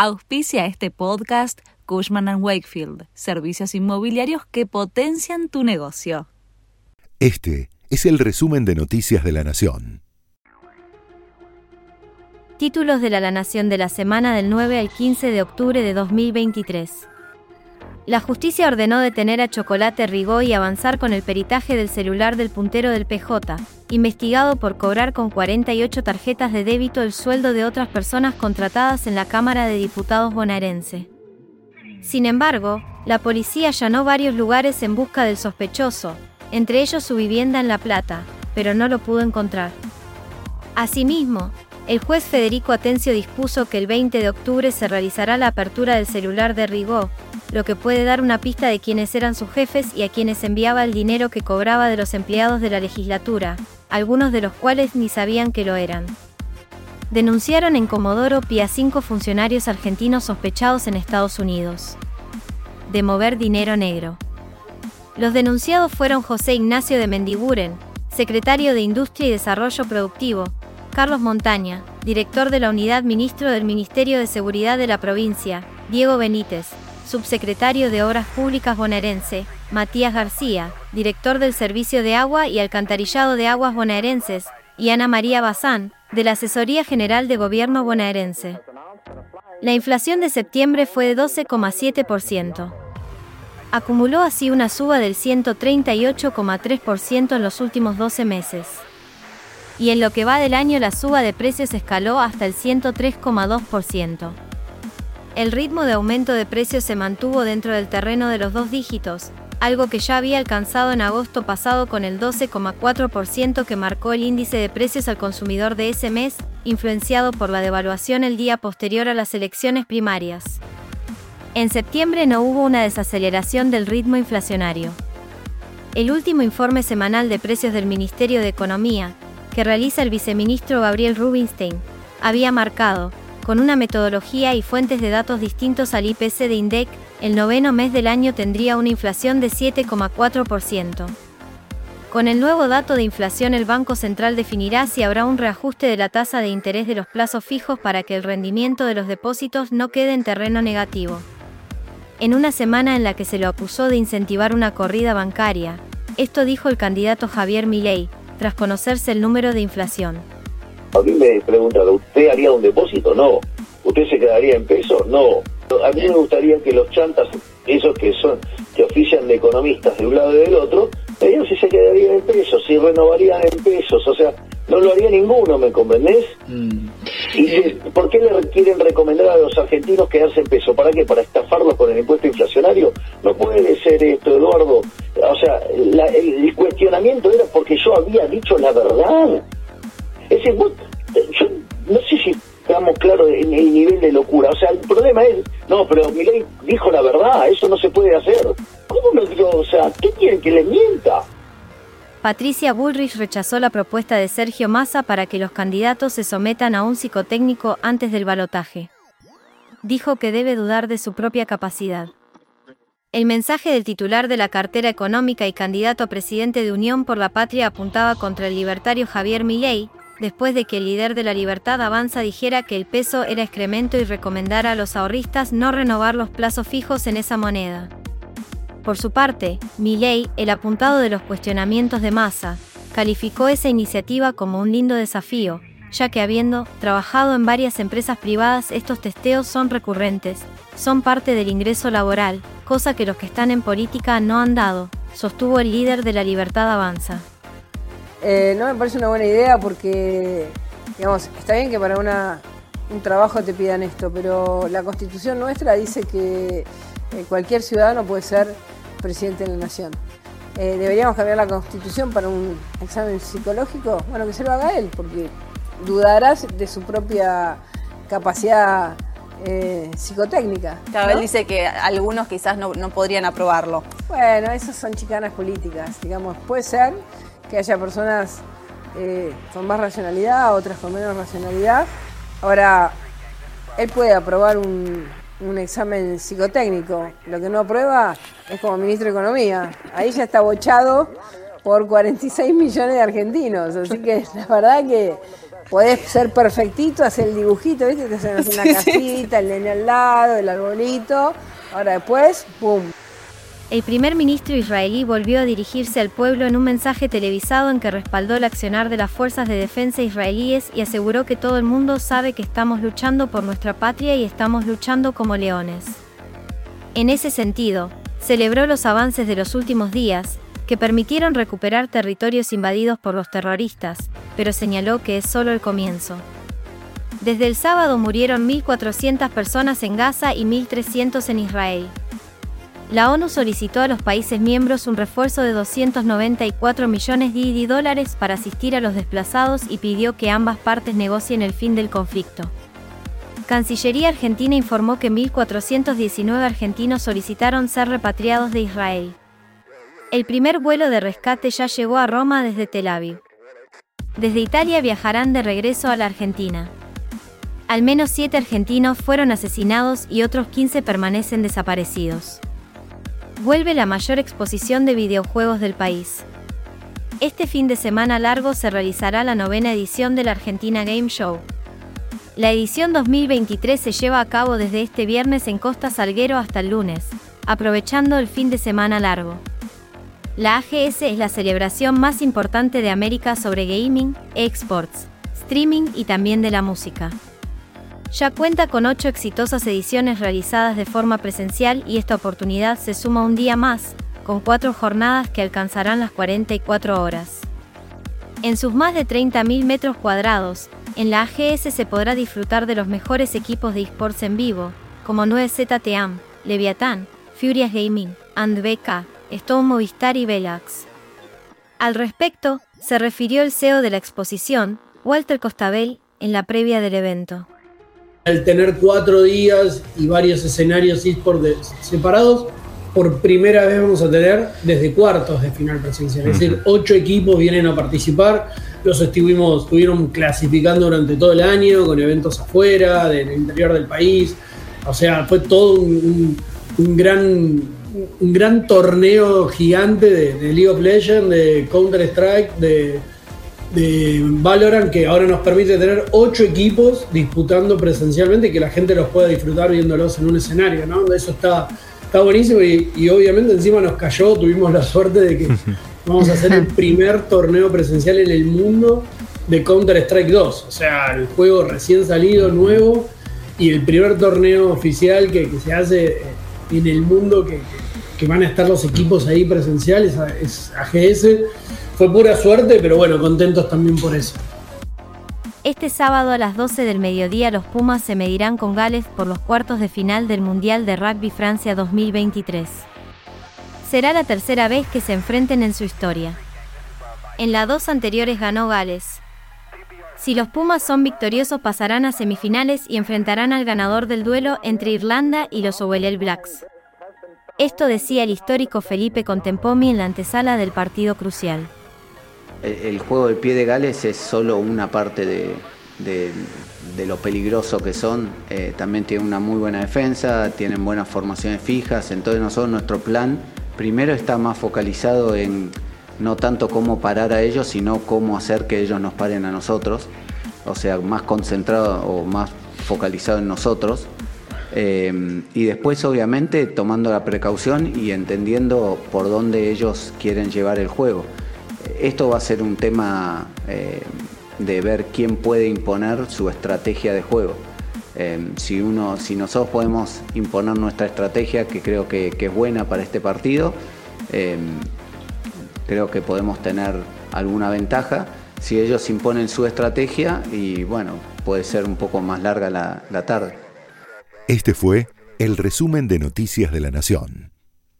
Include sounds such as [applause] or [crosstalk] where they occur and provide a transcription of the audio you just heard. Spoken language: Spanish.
Auspicia este podcast Cushman ⁇ Wakefield, servicios inmobiliarios que potencian tu negocio. Este es el resumen de Noticias de la Nación. Títulos de la Nación de la semana del 9 al 15 de octubre de 2023. La justicia ordenó detener a Chocolate Rigó y avanzar con el peritaje del celular del puntero del PJ, investigado por cobrar con 48 tarjetas de débito el sueldo de otras personas contratadas en la Cámara de Diputados bonaerense. Sin embargo, la policía allanó varios lugares en busca del sospechoso, entre ellos su vivienda en La Plata, pero no lo pudo encontrar. Asimismo, el juez Federico Atencio dispuso que el 20 de octubre se realizará la apertura del celular de Rigó, lo que puede dar una pista de quiénes eran sus jefes y a quienes enviaba el dinero que cobraba de los empleados de la legislatura, algunos de los cuales ni sabían que lo eran. Denunciaron en Comodoro Pi cinco funcionarios argentinos sospechados en Estados Unidos de mover dinero negro. Los denunciados fueron José Ignacio de Mendiguren, secretario de Industria y Desarrollo Productivo, Carlos Montaña, director de la Unidad Ministro del Ministerio de Seguridad de la provincia, Diego Benítez, subsecretario de Obras Públicas bonaerense, Matías García, director del Servicio de Agua y Alcantarillado de Aguas bonaerenses, y Ana María Bazán, de la Asesoría General de Gobierno bonaerense. La inflación de septiembre fue de 12,7%. Acumuló así una suba del 138,3% en los últimos 12 meses. Y en lo que va del año la suba de precios escaló hasta el 103,2%. El ritmo de aumento de precios se mantuvo dentro del terreno de los dos dígitos, algo que ya había alcanzado en agosto pasado con el 12,4% que marcó el índice de precios al consumidor de ese mes, influenciado por la devaluación el día posterior a las elecciones primarias. En septiembre no hubo una desaceleración del ritmo inflacionario. El último informe semanal de precios del Ministerio de Economía, que realiza el viceministro Gabriel Rubinstein, había marcado, con una metodología y fuentes de datos distintos al IPC de INDEC, el noveno mes del año tendría una inflación de 7,4%. Con el nuevo dato de inflación el Banco Central definirá si habrá un reajuste de la tasa de interés de los plazos fijos para que el rendimiento de los depósitos no quede en terreno negativo. En una semana en la que se lo acusó de incentivar una corrida bancaria, esto dijo el candidato Javier Milei, tras conocerse el número de inflación. A mí me preguntan, ¿usted haría un depósito? No. ¿Usted se quedaría en pesos? No. A mí me gustaría que los chantas, esos que son que ofician de economistas de un lado y del otro, ellos sí se quedarían en pesos, si renovarían en pesos, o sea, no lo haría ninguno, ¿me comprendés? Mm. ¿Y por qué le quieren recomendar a los argentinos quedarse en pesos? ¿Para qué? ¿Para estafarlos con el impuesto inflacionario? No puede ser esto, Eduardo. O sea, el cuestionamiento era porque yo había dicho la verdad. Decir, yo no sé si estamos claros en el nivel de locura. O sea, el problema es, no, pero Milei dijo la verdad, eso no se puede hacer. ¿Cómo me digo? O sea, ¿qué quieren que le mienta? Patricia Bullrich rechazó la propuesta de Sergio Massa para que los candidatos se sometan a un psicotécnico antes del balotaje. Dijo que debe dudar de su propia capacidad. El mensaje del titular de la cartera económica y candidato a presidente de Unión por la Patria apuntaba contra el libertario Javier Milei, después de que el líder de la Libertad Avanza dijera que el peso era excremento y recomendara a los ahorristas no renovar los plazos fijos en esa moneda. Por su parte, Milley, el apuntado de los cuestionamientos de masa, calificó esa iniciativa como un lindo desafío, ya que habiendo trabajado en varias empresas privadas estos testeos son recurrentes, son parte del ingreso laboral, cosa que los que están en política no han dado, sostuvo el líder de la Libertad Avanza. Eh, no me parece una buena idea porque, digamos, está bien que para una, un trabajo te pidan esto, pero la constitución nuestra dice que eh, cualquier ciudadano puede ser presidente de la nación. Eh, ¿Deberíamos cambiar la constitución para un examen psicológico? Bueno, que se lo haga él, porque dudarás de su propia capacidad psicotécnica. Cada vez dice que algunos quizás no, no podrían aprobarlo. Bueno, esas son chicanas políticas, digamos, puede ser que haya personas eh, con más racionalidad, otras con menos racionalidad. Ahora, él puede aprobar un, examen psicotécnico. Lo que no aprueba es como ministro de Economía. Ahí ya está bochado por 46 millones de argentinos. Así que la verdad que podés ser perfectito, hacer el dibujito, ¿viste? Te hacen una [laughs] casita, el nene al lado, el arbolito. Ahora después, ¡pum! El primer ministro israelí volvió a dirigirse al pueblo en un mensaje televisado en que respaldó el accionar de las fuerzas de defensa israelíes y aseguró que todo el mundo sabe que estamos luchando por nuestra patria y estamos luchando como leones. En ese sentido, celebró los avances de los últimos días, que permitieron recuperar territorios invadidos por los terroristas, pero señaló que es solo el comienzo. Desde el sábado murieron 1.400 personas en Gaza y 1.300 en Israel. La ONU solicitó a los países miembros un refuerzo de 294 millones de dólares para asistir a los desplazados y pidió que ambas partes negocien el fin del conflicto. Cancillería Argentina informó que 1.419 argentinos solicitaron ser repatriados de Israel. El primer vuelo de rescate ya llegó a Roma desde Tel Aviv. Desde Italia viajarán de regreso a la Argentina. Al menos siete argentinos fueron asesinados y otros 15 permanecen desaparecidos vuelve la mayor exposición de videojuegos del país. Este fin de semana largo se realizará la novena edición de la Argentina Game Show. La edición 2023 se lleva a cabo desde este viernes en Costa Salguero hasta el lunes, aprovechando el fin de semana largo. La AGS es la celebración más importante de América sobre gaming, exports, streaming y también de la música. Ya cuenta con ocho exitosas ediciones realizadas de forma presencial y esta oportunidad se suma un día más, con cuatro jornadas que alcanzarán las 44 horas. En sus más de 30.000 metros cuadrados, en la AGS se podrá disfrutar de los mejores equipos de esports en vivo, como 9Z Team, Leviathan, Furious Gaming, and BK, Stone Movistar y Velax. Al respecto, se refirió el CEO de la exposición, Walter Costabel, en la previa del evento. Al tener cuatro días y varios escenarios eSport separados, por primera vez vamos a tener desde cuartos de final presencial. Es decir, ocho equipos vienen a participar. Los estuvimos, estuvieron clasificando durante todo el año con eventos afuera, del interior del país. O sea, fue todo un, gran, un gran torneo gigante de, de League of Legends, de Counter-Strike, de de Valorant que ahora nos permite tener ocho equipos disputando presencialmente y que la gente los pueda disfrutar viéndolos en un escenario, ¿no? Eso está, está buenísimo y, obviamente encima nos cayó, tuvimos la suerte de que [laughs] vamos a hacer el primer torneo presencial en el mundo de Counter-Strike 2, o sea, el juego recién salido, nuevo, y el primer torneo oficial que, se hace en el mundo que, que, van a estar los equipos ahí presenciales, es AGS fue pura suerte, pero bueno, contentos también por eso. Este sábado a las 12 del mediodía los Pumas se medirán con Gales por los cuartos de final del Mundial de Rugby Francia 2023. Será la tercera vez que se enfrenten en su historia. En las dos anteriores ganó Gales. Si los Pumas son victoriosos pasarán a semifinales y enfrentarán al ganador del duelo entre Irlanda y los Owelel Blacks. Esto decía el histórico Felipe Contempomi en la antesala del partido crucial el, juego del pie de Gales es solo una parte de, lo peligroso que son. Eh, también tienen una muy buena defensa, tienen buenas formaciones fijas. Entonces nosotros nuestro plan primero está más focalizado en no tanto cómo parar a ellos, sino cómo hacer que ellos nos paren a nosotros. O sea, más concentrado o más focalizado en nosotros. Eh, y después, obviamente, tomando la precaución y entendiendo por dónde ellos quieren llevar el juego esto va a ser un tema eh, de ver quién puede imponer su estrategia de juego. Eh, si, uno, si nosotros podemos imponer nuestra estrategia, que creo que, es buena para este partido, eh, creo que podemos tener alguna ventaja. Si ellos imponen su estrategia, y bueno, puede ser un poco más larga la, la tarde. Este fue el resumen de Noticias de la Nación.